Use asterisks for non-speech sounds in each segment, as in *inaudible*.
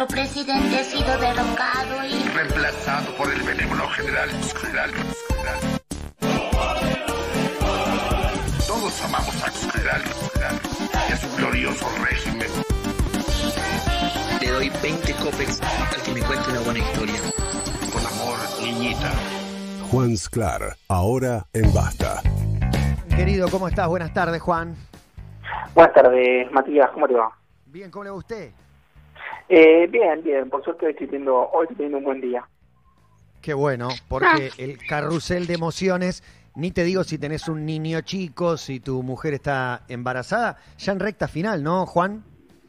nuestro presidente ha sido derrocado y reemplazado por el benévolo general, general, general. Todos amamos a general, general y a su glorioso régimen. Le doy 20 copex al que me cuente una buena historia. Con amor, niñita. Juan Sclar, ahora en Basta. Querido, ¿cómo estás? Buenas tardes, Juan. Buenas tardes, Matías, ¿cómo te va? Bien, ¿cómo le va a usted? Eh, bien, bien, por suerte hoy estoy, teniendo, hoy estoy teniendo un buen día. Qué bueno, porque el carrusel de emociones, ni te digo si tenés un niño chico, si tu mujer está embarazada, ya en recta final, ¿no, Juan?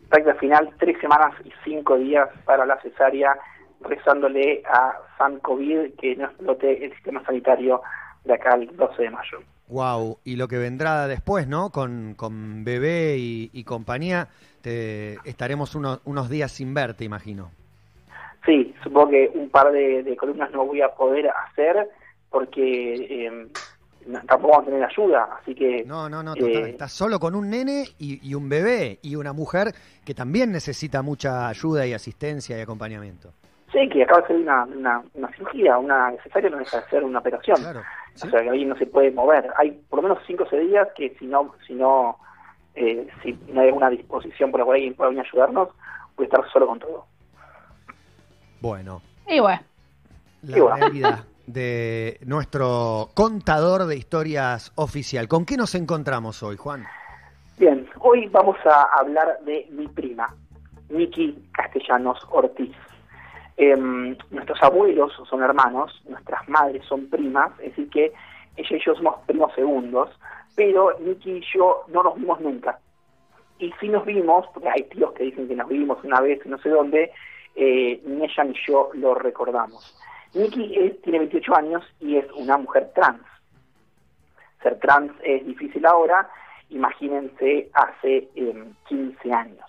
Recta final, tres semanas y cinco días para la cesárea, rezándole a San COVID que no explote el sistema sanitario de acá el 12 de mayo. Wow, y lo que vendrá después, ¿no? Con, con bebé y, y compañía, te, estaremos unos, unos días sin verte, imagino. Sí, supongo que un par de, de columnas no voy a poder hacer porque eh, no- tampoco vamos a tener ayuda, así que... No, no, no, eh, total, estás solo con un nene y, y un bebé y una mujer que también necesita mucha ayuda y asistencia y acompañamiento. Sí, que acaba de ser una, una, una cirugía, una necesaria no deja de ser una operación. Claro. ¿Sí? O sea, que ahí no se puede mover. Hay por lo menos 5 o 6 días que si no, si no, eh, si no hay alguna disposición por la cual alguien pueda venir a ayudarnos, voy a estar solo con todo. Bueno, Y bueno, la Y bueno. realidad de nuestro contador de historias oficial. ¿Con qué nos encontramos hoy, Juan? Bien, hoy vamos a hablar de mi prima, Miki Castellanos Ortiz. Em, nuestros abuelos son hermanos, nuestras madres son primas, es decir que ella y yo somos primos segundos, pero Miki y yo no nos vimos nunca. Y si nos vimos, porque hay tíos que dicen que nos vimos una vez no sé dónde, eh, ni ella ni yo lo recordamos. Es- tiene 28 años y es una mujer trans. Ser trans es difícil ahora, imagínense hace em, 15 años.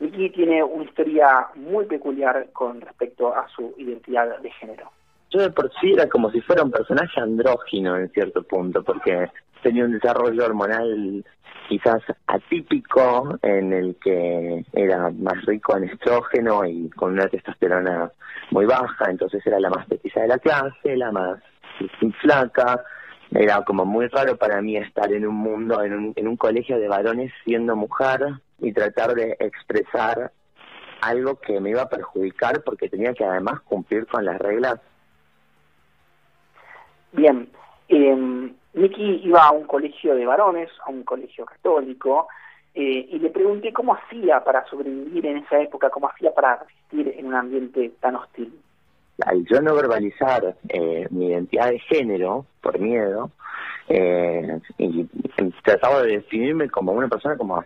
Miki tiene una historia muy peculiar con respecto a su identidad de género. yo de por sí era como si fuera un personaje andrógino en cierto punto, porque tenía un desarrollo hormonal quizás atípico en el que era más rico en estrógeno y con una testosterona muy baja, entonces era la más petiza de la clase, la más flaca. Era como muy raro para mí estar en un mundo, en un, en un colegio de varones siendo mujer y tratar de expresar algo que me iba a perjudicar porque tenía que además cumplir con las reglas Bien, eh, Miki iba a un colegio de varones, a un colegio católico, eh, y le pregunté cómo hacía para sobrevivir en esa época, cómo hacía para resistir en un ambiente tan hostil. al yo no verbalizar eh, mi identidad de género por miedo eh, y, y trataba de definirme como una persona como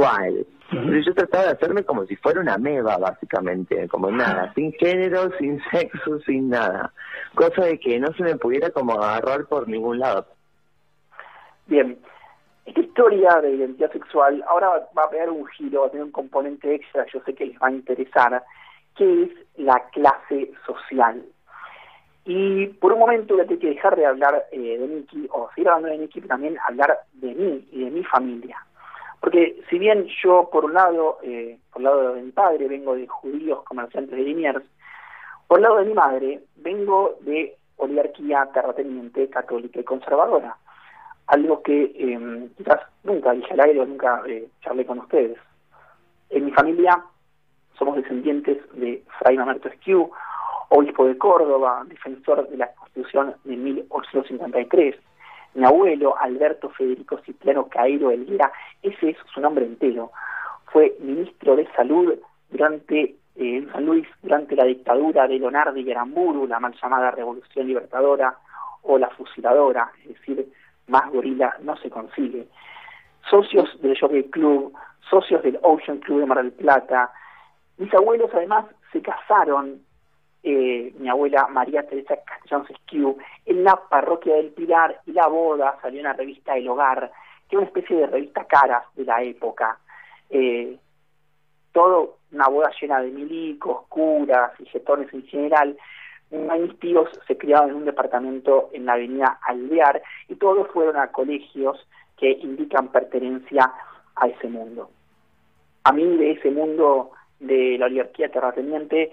asexual pero yo trataba de hacerme como si fuera una meba básicamente como nada sin género sin sexo sin nada. Cosa de que no se me pudiera como agarrar por ningún lado. Bien, esta historia de identidad sexual ahora va a pegar un giro, va a tener un componente extra, yo sé que les va a interesar, que es la clase social. Y por un momento voy a tener que dejar de hablar eh, de Miki, o seguir hablando de Miki, pero también hablar de mí y de mi familia. Porque si bien yo, por un lado, eh, por el lado de mi padre, vengo de judíos comerciantes de Liniers, por el lado de mi madre, vengo de oligarquía terrateniente, católica y conservadora. Algo que eh, quizás nunca dije al aire o nunca eh, charlé con ustedes. En mi familia somos descendientes de Fray Mamerto Esquiu, obispo de Córdoba, defensor de la Constitución de 1853. Mi abuelo, Alberto Federico Cipriano Cairo Elguera, ese es su nombre entero, fue ministro de Salud durante eh, San Luis durante la dictadura de Leonardo y Aramburu, la mal llamada Revolución Libertadora o la Fusiladora, es decir, más gorila no se consigue. Socios del Jockey Club, socios del Ocean Club de Mar del Plata. Mis abuelos además se casaron, eh, mi abuela María Teresa Castellón Sesquiu, en la parroquia del Pilar y la boda salió en la revista El Hogar, que es una especie de revista caras de la época. Eh, todo una boda llena de milicos, curas y jetones en general. Mis tíos se criaban en un departamento en la avenida Alvear y todos fueron a colegios que indican pertenencia a ese mundo. A mí de ese mundo de la oligarquía terrateniente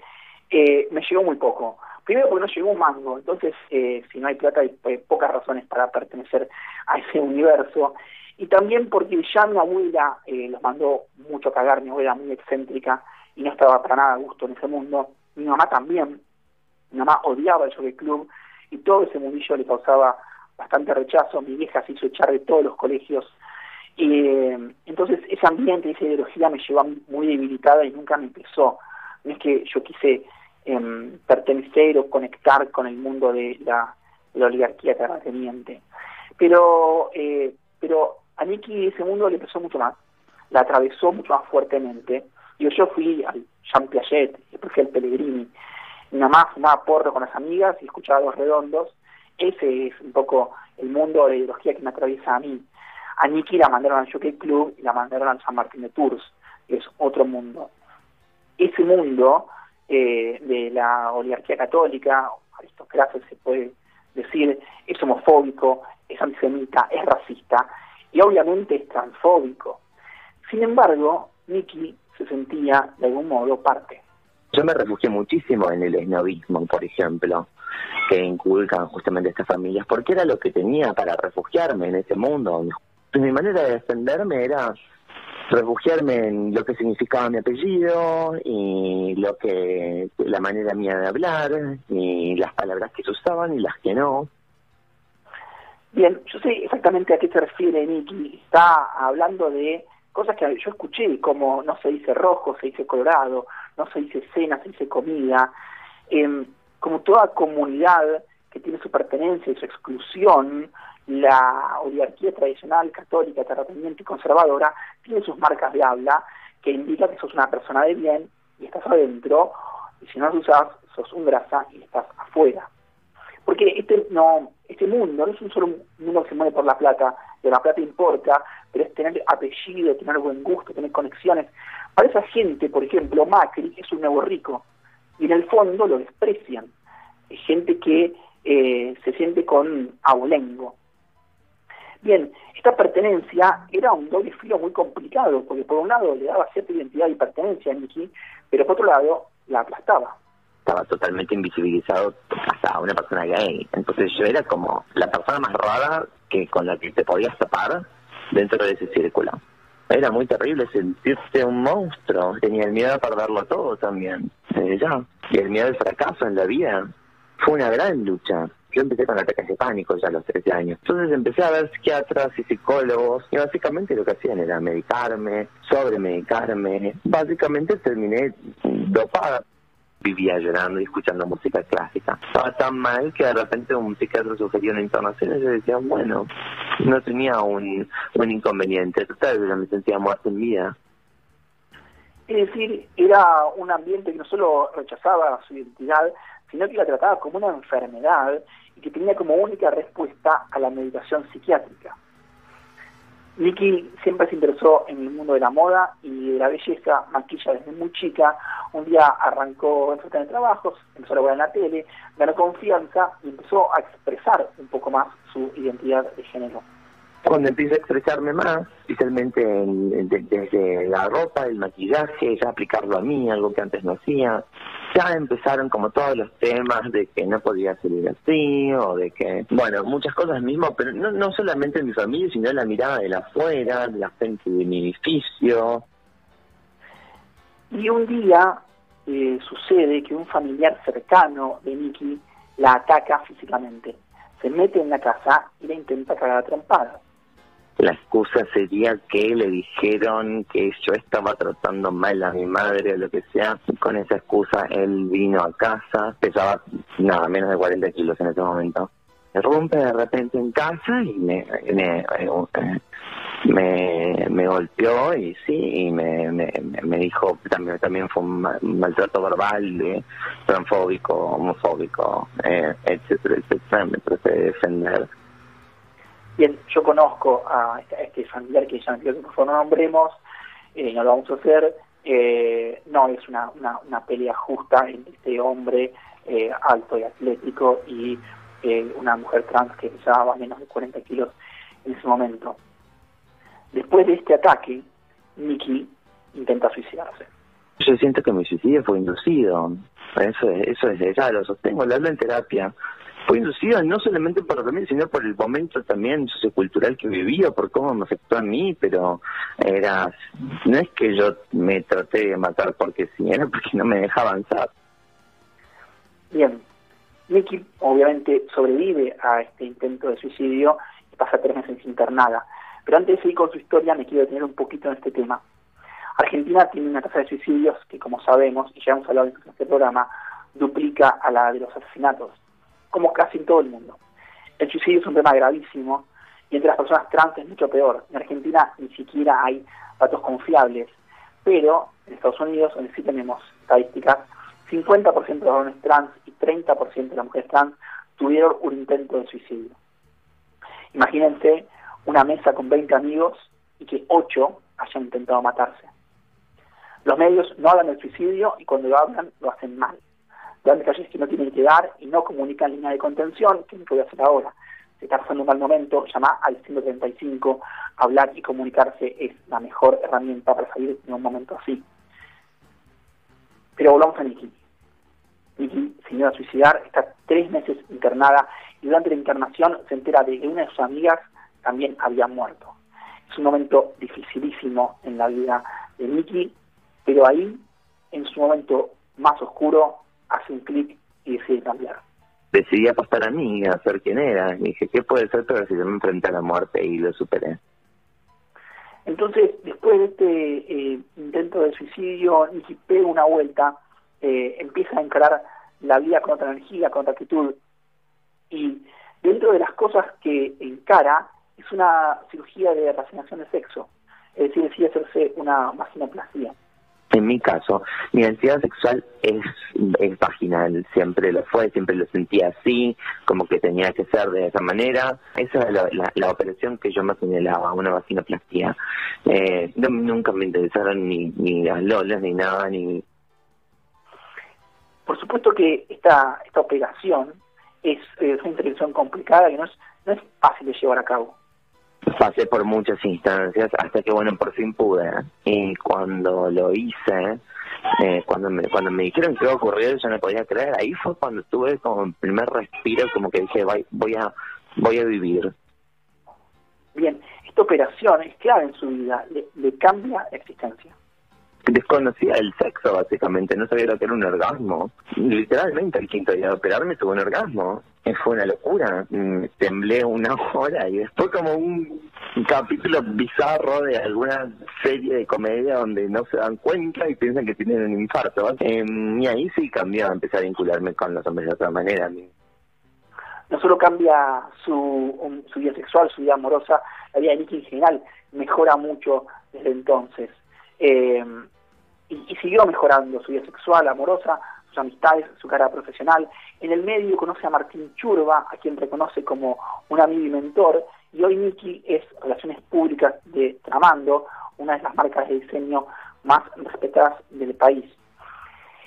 eh, me llegó muy poco. Primero porque no llegó un mango, entonces eh, si no hay plata hay, pocas razones para pertenecer a ese universo. Y también porque ya mi abuela eh, los mandó mucho a cagar, mi abuela muy excéntrica y no estaba para nada a gusto en ese mundo. Mi mamá también, mi mamá odiaba el Jockey Club y todo ese mundillo le causaba bastante rechazo. Mi vieja se hizo echar de todos los colegios. Y eh, entonces ese ambiente, esa ideología me llevó muy debilitada y nunca me empezó. No es que yo quise em, pertenecer o conectar con el mundo de la, la oligarquía terrateniente. Pero, eh, pero a Nicky ese mundo le pesó mucho más, la atravesó mucho más fuertemente. Yo, yo fui al Jean Piaget, después fui al Pellegrini. Mi mamá fumaba porro con las amigas y escuchaba los redondos. Ese es un poco el mundo de la ideología que me atraviesa a mí. A Nicky la mandaron al Jockey Club y la mandaron al San Martín de Tours, que es otro mundo. Ese mundo eh, de la oligarquía católica, aristocracia se puede decir, es homofóbico, es antisemita, es racista y obviamente es transfóbico. Sin embargo, Nicky se sentía de algún modo parte. Yo me refugié muchísimo en el esnovismo, por ejemplo, que inculcan justamente estas familias, porque era lo que tenía para refugiarme en ese mundo. Mi manera de defenderme era refugiarme en lo que significaba mi apellido y lo que la manera mía de hablar y las palabras que se usaban y las que no. Bien, yo sé exactamente a qué se refiere Nicky. Está hablando de cosas que yo escuché, como no se dice rojo, se dice colorado, no se dice cena, se dice comida. Eh, como toda comunidad que tiene su pertenencia y su exclusión, la oligarquía tradicional, católica, terrateniente y conservadora tiene sus marcas de habla que indica que sos una persona de bien y estás adentro, y si no las usas, sos un grasa y estás afuera. Porque este no este mundo no es un solo mundo que se mueve por la plata, de la plata importa, pero es tener apellido, tener buen gusto, tener conexiones. Para esa gente, por ejemplo, Macri es un nuevo rico, y en el fondo lo desprecian. Es gente que eh, se siente con abolengo. Bien, esta pertenencia era un doble filo muy complicado, porque por un lado le daba cierta identidad y pertenencia a Nicky, pero por otro lado la aplastaba. Estaba totalmente invisibilizado hasta una persona gay. Entonces yo era como la persona más rara que con la que te podías tapar dentro de ese círculo. Era muy terrible sentirse un monstruo. Tenía el miedo a perderlo todo también. Eh, ya. Y el miedo al fracaso en la vida. Fue una gran lucha. Yo empecé con ataques de pánico ya a los 13 años. Entonces empecé a ver psiquiatras y psicólogos y básicamente lo que hacían era medicarme, sobremedicarme. Básicamente terminé dopada. Vivía llorando y escuchando música clásica. Estaba tan mal que de repente un psiquiatra sugirió una internación y yo decía, bueno, no tenía un, un inconveniente. Total, yo me sentía muerto en vida. Es decir, era un ambiente que no solo rechazaba su identidad, sino que la trataba como una enfermedad y que tenía como única respuesta a la medicación psiquiátrica. Nicky siempre se interesó en el mundo de la moda y de la belleza, maquilla desde muy chica. Un día arrancó en de trabajos, empezó a laburar en la tele, ganó confianza y empezó a expresar un poco más su identidad de género. Cuando empecé a expresarme más, especialmente en- en- de- desde la ropa, el maquillaje, ya aplicarlo a mí, algo que antes no hacía, empezaron como todos los temas de que no podía salir así, o de que, bueno, muchas cosas mismo, pero no, no solamente en mi familia, sino en la mirada de la afuera, de la gente de mi edificio. Y un día eh, sucede que un familiar cercano de Nicky la ataca físicamente. Se mete en la casa y la intenta cagar a trompadas. La excusa sería que le dijeron que yo estaba tratando mal a mi madre o lo que sea. Con esa excusa él vino a casa, pesaba nada menos de 40 kilos en ese momento. Me rompe de repente en casa y me, me, me, golpeó y sí, y me, me, me dijo, también, también fue un ma- un maltrato verbal, de, transfóbico, homofóbico, eh, etcétera, etcétera. Me traté de defender. Bien, yo conozco a este, familiar que ya pidió que por favor no nombremos, eh, no lo vamos a hacer. eh, no es una, una, una pelea justa entre este hombre eh, alto y atlético y eh, una mujer trans que pesaba menos de 40 kilos en ese momento. Después de este ataque, Nicky intenta suicidarse. Yo siento que mi suicidio fue inducido. Eso es, eso es, ya lo sostengo, lo hablo en terapia. Fue inducido no solamente por mí, sino por el momento también sociocultural que vivía, por cómo me afectó a mí, pero era, no es que yo me traté de matar porque sí, era porque no me deja avanzar. Bien, Nicky obviamente sobrevive a este intento de suicidio y pasa tres meses internada. Pero antes de seguir con su historia, me quiero detener un poquito en este tema. Argentina tiene una tasa de suicidios que, como sabemos, y ya hemos hablado en este programa, duplica a la de los asesinatos, como casi en todo el mundo. El suicidio es un tema gravísimo y entre las personas trans es mucho peor. En Argentina ni siquiera hay datos confiables, pero en Estados Unidos, donde sí tenemos estadísticas, 50% de los varones trans y 30% de las mujeres trans tuvieron un intento de suicidio. Imagínense una mesa con 20 amigos y que 8 hayan intentado matarse. Los medios no hablan del suicidio y cuando lo hablan lo hacen mal. Dan detalles que no tienen que dar y no comunican línea de contención, que no puede hacer ahora. Si está pasando un mal momento, llama al 135. Hablar y comunicarse es la mejor herramienta para salir de un momento así. Pero volvamos a Nikki. Nikki se iba a suicidar, está tres meses internada y durante la internación se entera de que una de sus amigas también había muerto. Es un momento dificilísimo en la vida de Nikki pero ahí, en su momento más oscuro, hace un clic y decide cambiar. Decidí apostar a mí, a ser quien era. Y dije, ¿qué puede ser pero si yo me enfrenté a la muerte y lo superé? Entonces, después de este eh, intento de suicidio, Nicky pega una vuelta, eh, empieza a encarar la vida con otra energía, con otra actitud. Y dentro de las cosas que encara es una cirugía de reasignación de sexo, es decir, decide hacerse una vaginoplastia. En mi caso, mi identidad sexual es, vaginal, siempre lo fue, siempre lo sentía así, como que tenía que ser de esa manera. Esa es la, la, operación que yo me señalaba, una vaginoplastia. Eh, nunca me interesaron ni, ni las lolas, ni nada, ni... Por supuesto que esta, esta operación es, es una intervención complicada y no es, no es fácil de llevar a cabo pasé por muchas instancias hasta que bueno por fin pude y cuando lo hice eh, cuando me cuando me dijeron que iba a ocurrir yo no podía creer. Ahí fue cuando tuve como el primer respiro como que dije voy a voy a vivir bien esta operación es clave en su vida le, le cambia la existencia desconocía el sexo básicamente, no sabía lo que era un orgasmo. Literalmente el quinto día de operarme tuve un orgasmo. Fue una locura, mm, temblé una *laughs* hora y después como un capítulo bizarro de alguna serie de comedia donde no se dan cuenta y piensan que tienen un infarto. Em, y ahí sí cambió, empecé a vincularme con los hombres de otra manera. No solo cambia su, su vida sexual, su vida amorosa, la vida de Nicky en general mejora mucho desde entonces. Eh, y, siguió mejorando su vida sexual, amorosa, sus amistades, su carrera profesional. En el medio conoce a Martín Churba, a quien reconoce como un amigo y mentor, y hoy Nicky es Relaciones Públicas de Tramando, una de las marcas de diseño más respetadas del país.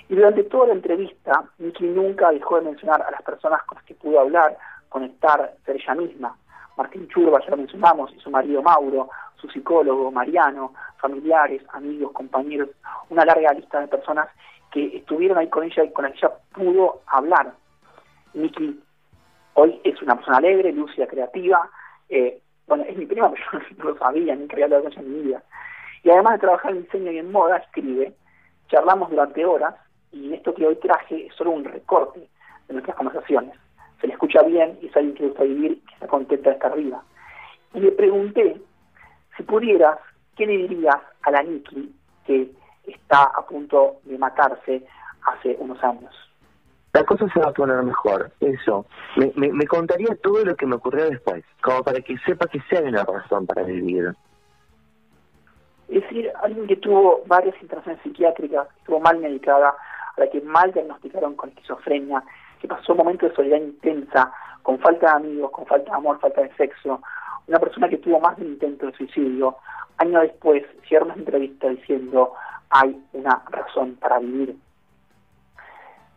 Y durante toda la entrevista, Nicky nunca dejó de mencionar a las personas con las que pudo hablar, conectar, ser ella misma. Martín Churba, ya lo mencionamos, y su marido Mauro, su psicólogo Mariano, familiares, amigos, compañeros, una larga lista de personas que estuvieron ahí con ella y con ella pudo hablar. Nikki hoy es una persona alegre, lúcida, creativa. Eh, bueno, es mi prima, *laughs* pero yo no lo sabía, ni quería hablar con ella en mi vida. Y además de trabajar en diseño y en moda, escribe, charlamos durante horas y esto que hoy traje es solo un recorte de nuestras conversaciones. Se le escucha bien y es alguien que gusta vivir y que está contenta de estar arriba. Y le pregunté si pudieras, ¿qué le dirías a la Nikki que está a punto de matarse hace unos años? La cosa se va a poner mejor, eso. Me, me, contaría todo lo que me ocurrió después, como para que sepa que sea una razón para vivir. Es decir, alguien que tuvo varias internaciones psiquiátricas, que estuvo mal medicada, a la que mal diagnosticaron con esquizofrenia, que pasó un momento de soledad intensa, con falta de amigos, con falta de amor, falta de sexo, una persona que tuvo más de un intento de suicidio, años después cierra una entrevista diciendo hay una razón para vivir.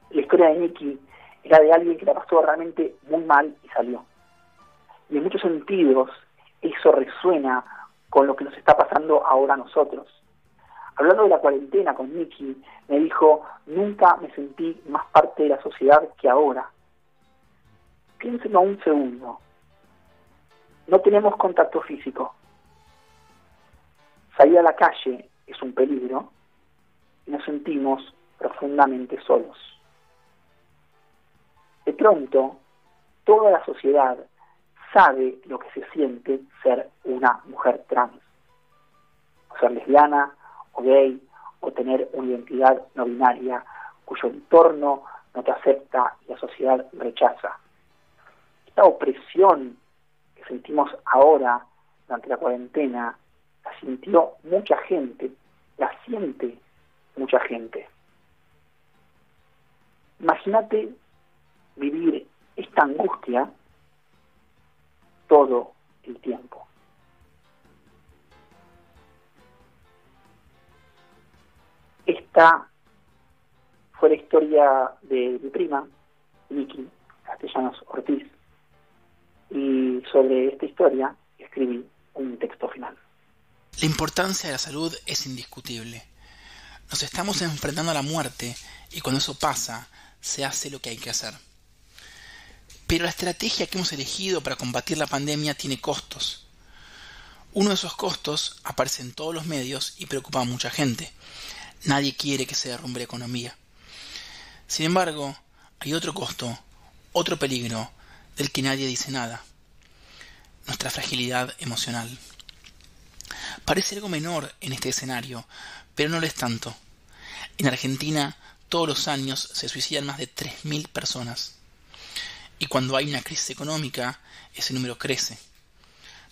La historia de Nicky era de alguien que la pasó realmente muy mal y salió. Y en muchos sentidos eso resuena con lo que nos está pasando ahora a nosotros. hablando de la cuarentena con Nicky, me dijo, nunca me sentí más parte de la sociedad que ahora. Piénsenlo un segundo. No tenemos contacto físico. Salir a la calle es un peligro y nos sentimos profundamente solos. De pronto, toda la sociedad sabe lo que se siente ser una mujer trans, o ser lesbiana, o gay, o tener una identidad no binaria cuyo entorno no te acepta y la sociedad rechaza. Esta opresión que sentimos ahora durante la cuarentena la sintió mucha gente, la siente mucha gente. Imagínate vivir esta angustia todo el tiempo. Esta fue la historia de mi prima, Vicky Castellanos Ortiz, y sobre esta historia escribí un texto final. La importancia de la salud es indiscutible. Nos estamos enfrentando a la muerte y cuando eso pasa, se hace lo que hay que hacer. Pero la estrategia que hemos elegido para combatir la pandemia tiene costos. Uno de esos costos aparece en todos los medios y preocupa a mucha gente. Nadie quiere que se derrumbe la economía. Sin embargo, hay otro costo, otro peligro, del que nadie dice nada. Nuestra fragilidad emocional. Parece algo menor en este escenario, pero no lo es tanto. En Argentina, todos los años se suicidan más de 3.000 personas. Y cuando hay una crisis económica, ese número crece.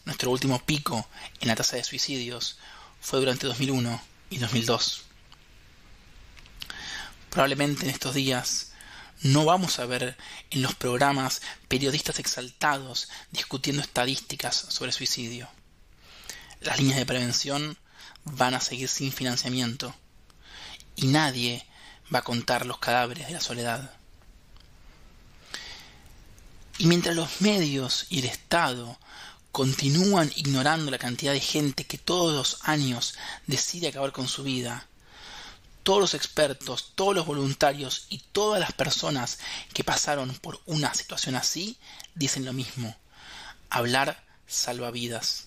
Nuestro último pico en la tasa de suicidios fue durante 2001 y 2002. Probablemente en estos días no vamos a ver en los programas periodistas exaltados discutiendo estadísticas sobre suicidio. Las líneas de prevención van a seguir sin financiamiento y nadie va a contar los cadáveres de la soledad. Y mientras los medios y el Estado continúan ignorando la cantidad de gente que todos los años decide acabar con su vida, todos los expertos, todos los voluntarios y todas las personas que pasaron por una situación así dicen lo mismo. Hablar salva vidas.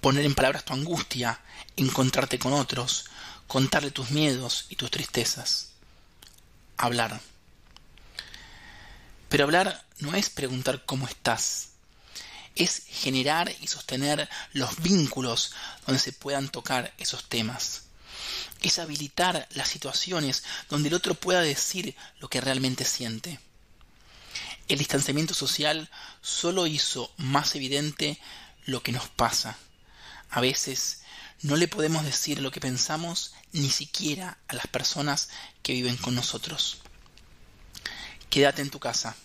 Poner en palabras tu angustia, encontrarte con otros, contarle tus miedos y tus tristezas. Hablar. Pero hablar no es preguntar cómo estás, es generar y sostener los vínculos donde se puedan tocar esos temas. Es habilitar las situaciones donde el otro pueda decir lo que realmente siente. El distanciamiento social solo hizo más evidente lo que nos pasa. A veces no le podemos decir lo que pensamos ni siquiera a las personas que viven con nosotros. Quédate en tu casa,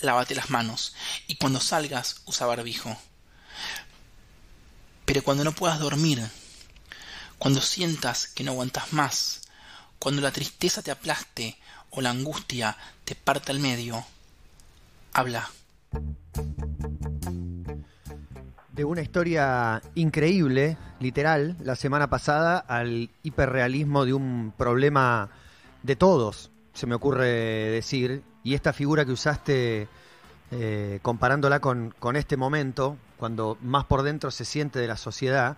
lávate las manos y cuando salgas usa barbijo. Pero cuando no puedas dormir, cuando sientas que no aguantas más, cuando la tristeza te aplaste o la angustia te parta al medio, habla. De una historia increíble, literal, la semana pasada, al hiperrealismo de un problema de todos, se me ocurre decir, y esta figura que usaste eh, comparándola con, con, este momento, cuando más por dentro se siente de la sociedad,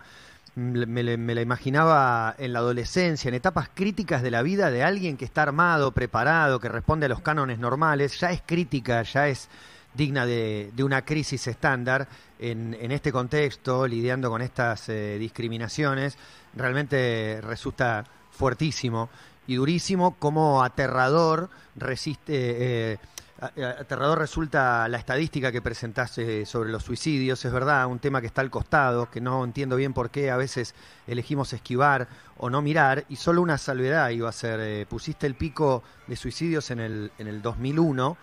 me, me, la imaginaba en la adolescencia, en etapas críticas de la vida de alguien que está armado, preparado, que responde a los cánones normales, ya es crítica, ya es digna de, una crisis estándar en, en, este contexto, lidiando con estas eh, discriminaciones, realmente resulta fuertísimo y durísimo como aterrador resiste... Eh, aterrador resulta la estadística que presentaste sobre los suicidios, es verdad, un tema que está al costado, que no entiendo bien por qué a veces elegimos esquivar o no mirar, y solo una salvedad iba a ser, eh, pusiste el pico de suicidios en el, en el 2001,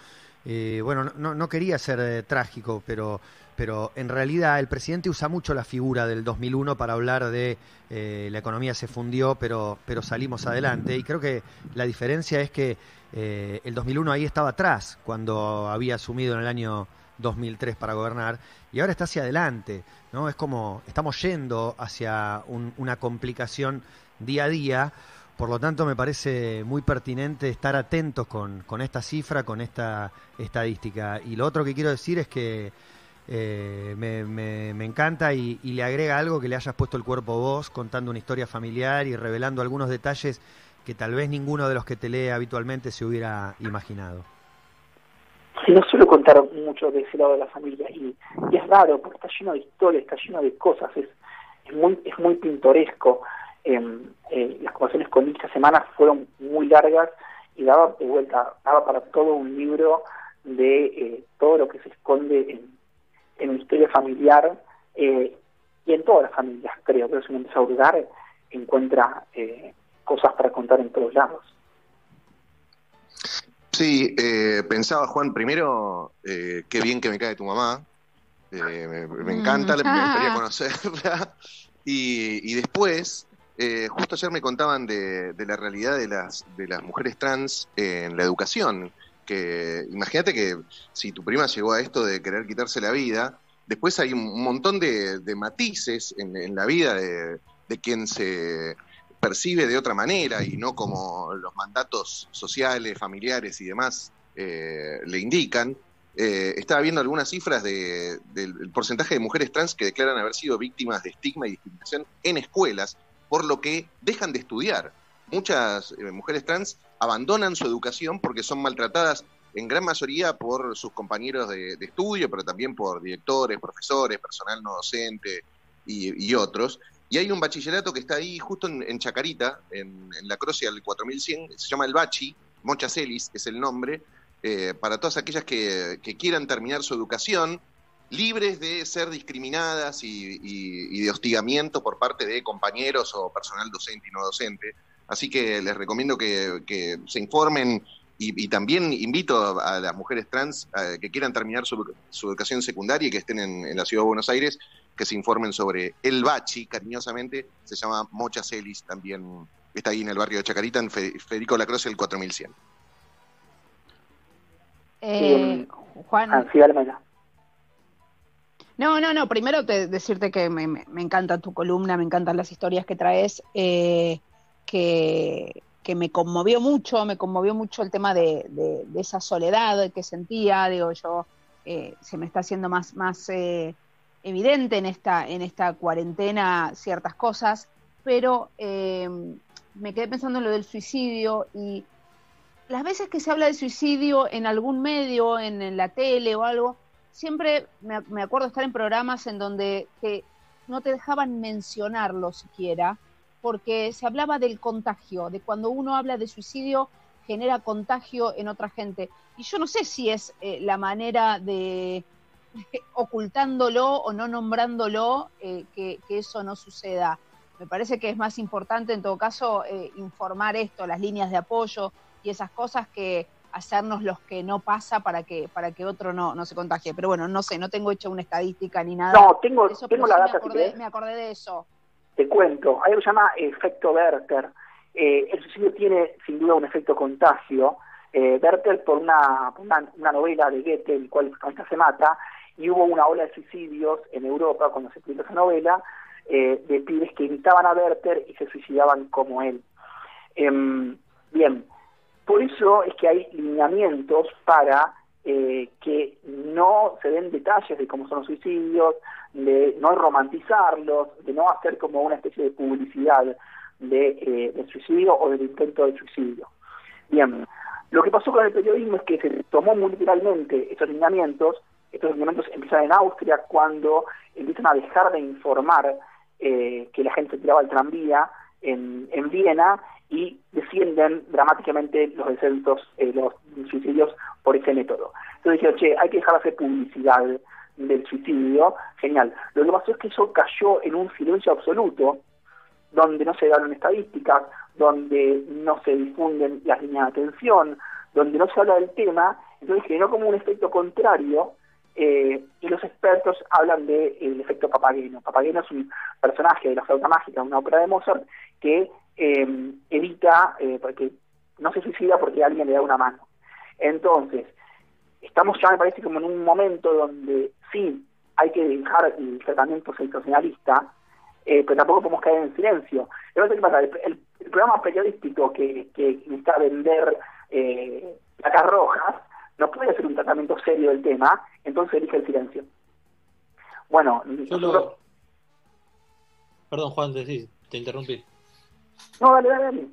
eh, bueno, no, quería ser eh, trágico, pero, pero en realidad el presidente usa mucho la figura del 2001 para hablar de eh, la economía se fundió, pero, pero salimos adelante. Y creo que la diferencia es que eh, el 2001 ahí estaba atrás, cuando había asumido en el año 2003 para gobernar y ahora está hacia adelante, ¿no? Es como estamos yendo hacia una complicación día a día, por lo tanto me parece muy pertinente estar atentos con, esta cifra, con esta estadística. Y lo otro que quiero decir es que eh, me, me, encanta y, y, le agrega algo que le hayas puesto el cuerpo vos, contando una historia familiar y revelando algunos detalles que tal vez ninguno de los que te lee habitualmente se hubiera imaginado. Sí, no suelo contar mucho de ese lado de la familia y, es raro porque está lleno de historias, está lleno de cosas, es, es muy es muy pintoresco. Em, eh, las conversaciones con esta semana fueron muy largas y daba de vuelta, daba para todo un libro de eh, todo lo que se esconde en, en mi historia familiar eh, y en todas las familias, creo. Pero si uno empieza a hurgar, encuentra eh, cosas para contar en todos lados. Sí, eh, pensaba Juan, primero, eh, qué bien que me cae tu mamá. Eh, me, encanta, me *laughs* gustaría conocerla. Y, y después, justo ayer me contaban de, de, la realidad de las, de las mujeres trans en la educación. Que imagínate que si tu prima llegó a esto de querer quitarse la vida, después hay un montón de, de matices en, en, la vida de, de quien se percibe de otra manera y no como los mandatos sociales, familiares y demás eh, le indican. Eh, estaba viendo algunas cifras de, del porcentaje de mujeres trans que declaran haber sido víctimas de estigma y discriminación en escuelas, por lo que dejan de estudiar. Muchas eh, mujeres trans abandonan su educación porque son maltratadas en gran mayoría por sus compañeros de, estudio, pero también por directores, profesores, personal no docente y otros. Y hay un bachillerato que está ahí justo en, Chacarita, en, la Croce al 4100, se llama el Bachi, Mocha Celis es el nombre, eh, para todas aquellas que, quieran terminar su educación, libres de ser discriminadas y, de hostigamiento por parte de compañeros o personal docente y no docente. Así que les recomiendo que, se informen y, también invito a, las mujeres trans que quieran terminar su, educación secundaria y que estén en, la ciudad de Buenos Aires que se informen sobre el Bachi, cariñosamente, se llama Mocha Celis, también está ahí en el barrio de Chacarita, en Federico Lacroce, el 4100. Eh, Juan. Ah, no, no, no. Primero te, decirte que me, me, encanta tu columna, me encantan las historias que traes, eh, que, que, me conmovió mucho, me conmovió mucho el tema de, de, esa soledad que sentía. Digo, yo eh, se me está haciendo más, más eh, evidente en esta, en esta cuarentena ciertas cosas, pero eh, me quedé pensando en lo del suicidio y las veces que se habla de suicidio en algún medio, en, la tele o algo, siempre me, me, acuerdo estar en programas en donde no te dejaban mencionarlo siquiera, porque se hablaba del contagio, de cuando uno habla de suicidio genera contagio en otra gente. Y yo no sé si es eh, la manera de, *laughs* ocultándolo o no nombrándolo, eh, que, eso no suceda. Me parece que es más importante, en todo caso, eh, informar esto, las líneas de apoyo y esas cosas que hacernos los que no pasa para que para que otro no, no se contagie. Pero bueno, no sé, no tengo hecho una estadística ni nada. No, tengo, tengo la data. Me acordé, me acordé, de eso. Te cuento, hay algo que se llama efecto Werther. Eh, el suicidio tiene sin duda un efecto contagio. Werther por una, una, una novela de Goethe, el cual se mata, y hubo una ola de suicidios en Europa cuando se publicó esa novela eh, de pibes que imitaban a Werther y se suicidaban como él. Em, bien, por eso es que hay lineamientos para eh, que no se den detalles de cómo son los suicidios, de no romantizarlos, de no hacer como una especie de publicidad de, eh, del suicidio o del intento de suicidio. Bien, lo que pasó con el periodismo es que se tomó muy literalmente estos lineamientos estos momentos empiezan en Austria cuando empiezan a dejar de informar eh, que la gente tiraba el tranvía en, en Viena y descienden dramáticamente los descensos, eh, los suicidios por ese método. Entonces dijeron, che, hay que dejar de hacer publicidad del suicidio, genial. Lo que pasó es que eso cayó en un silencio absoluto, donde no se dan estadísticas, donde no se difunden las líneas de atención, donde no se habla del tema, entonces generó como un efecto contrario eh, y los expertos hablan del de, efecto Papageno. Papageno es un personaje de la flauta mágica, una ópera de Mozart, que eh, evita, eh, porque no se suicida porque alguien le da una mano. Entonces, estamos ya, me parece, como en un momento donde sí hay que dejar el tratamiento sensacionalista, eh, pero tampoco podemos caer en silencio. ¿qué pasa? El, programa periodístico que, que necesita vender eh, placas rojas no puede hacer un tratamiento serio del tema, entonces elige el silencio. Bueno, Perdón, Juan, te, te interrumpí. No, dale, dale, dale.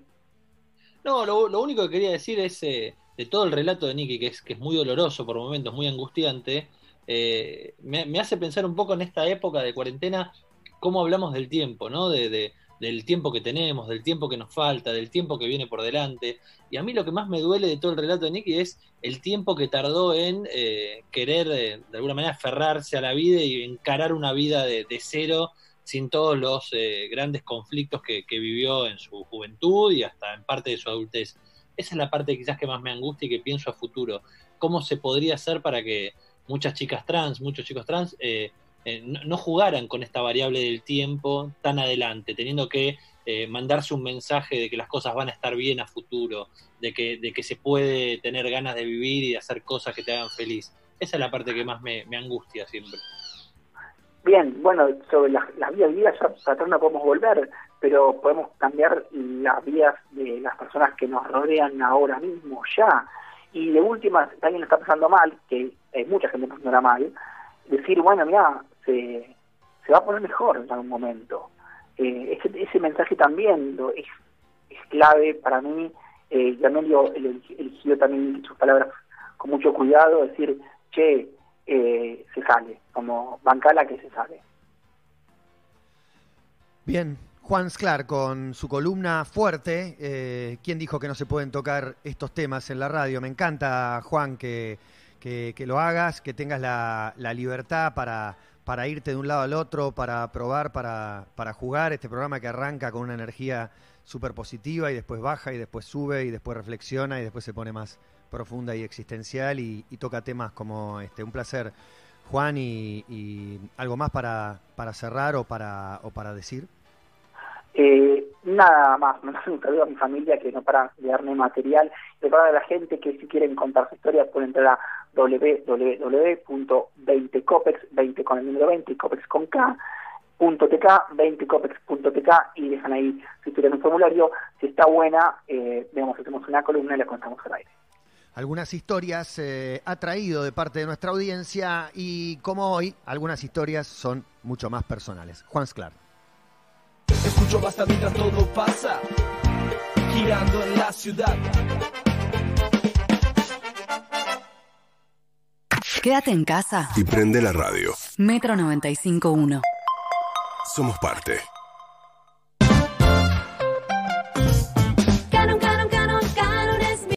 No, lo, único que quería decir es eh, de todo el relato de Nicky, que es, que es muy doloroso por momentos, muy angustiante, eh, me, hace pensar un poco en esta época de cuarentena, cómo hablamos del tiempo, ¿no? De, del tiempo que tenemos, del tiempo que nos falta, del tiempo que viene por delante. Y a mí lo que más me duele de todo el relato de Nicky es el tiempo que tardó en eh, querer, de alguna manera, aferrarse a la vida y encarar una vida de, cero sin todos los eh, grandes conflictos que, vivió en su juventud y hasta en parte de su adultez. Esa es la parte quizás que más me angustia y que pienso a futuro. ¿Cómo se podría hacer para que muchas chicas trans, muchos chicos trans, eh, eh, no, jugaran con esta variable del tiempo tan adelante, teniendo que mandarse un mensaje de que las cosas van a estar bien a futuro, de que, de que se puede tener ganas de vivir y de hacer cosas que te hagan feliz? Esa es la parte que más me angustia siempre. Bien, bueno, sobre las, vías de vida ya atrás no podemos volver, pero podemos cambiar las vías de las personas que nos rodean ahora mismo, ya. Y de última, si alguien está pasando mal, que hay mucha gente pasándola mal, decir, bueno, mira, se, va a poner mejor en algún momento. Eh, ese, mensaje también es, clave para mí. Eh, también eligió también sus palabras con mucho cuidado, decir, che, eh, se sale, como bancala que se sale. Bien, Juan Sclar con su columna fuerte. Eh, ¿Quién dijo que no se pueden tocar estos temas en la radio? Me encanta, Juan, que, que, lo hagas, que tengas la libertad para, para irte de un lado al otro, para probar, para, para jugar. Este programa que arranca con una energía súper positiva y después baja y después sube y después reflexiona y después se pone más, profunda y existencial y, toca temas como este. Un placer, Juan, y, algo más para, para cerrar o para, o para decir. Eh, nada más, me *laughs* un saludo a mi familia que no para de darme material y para la gente que si quieren contar su historia pueden entrar a www.20copex, 20 con el número 20 copex con K, .tk, 20copex.tk y dejan ahí su historia en un formulario. Si está buena, eh, vemos, hacemos una columna y la contamos al aire algunas historias eh, ha traído de parte de nuestra audiencia y como hoy, algunas historias son mucho más personales. Juan Sclar. Escucho basta mientras todo pasa, girando en la ciudad. Quédate en casa y prende la radio. Metro 95.1. Somos parte.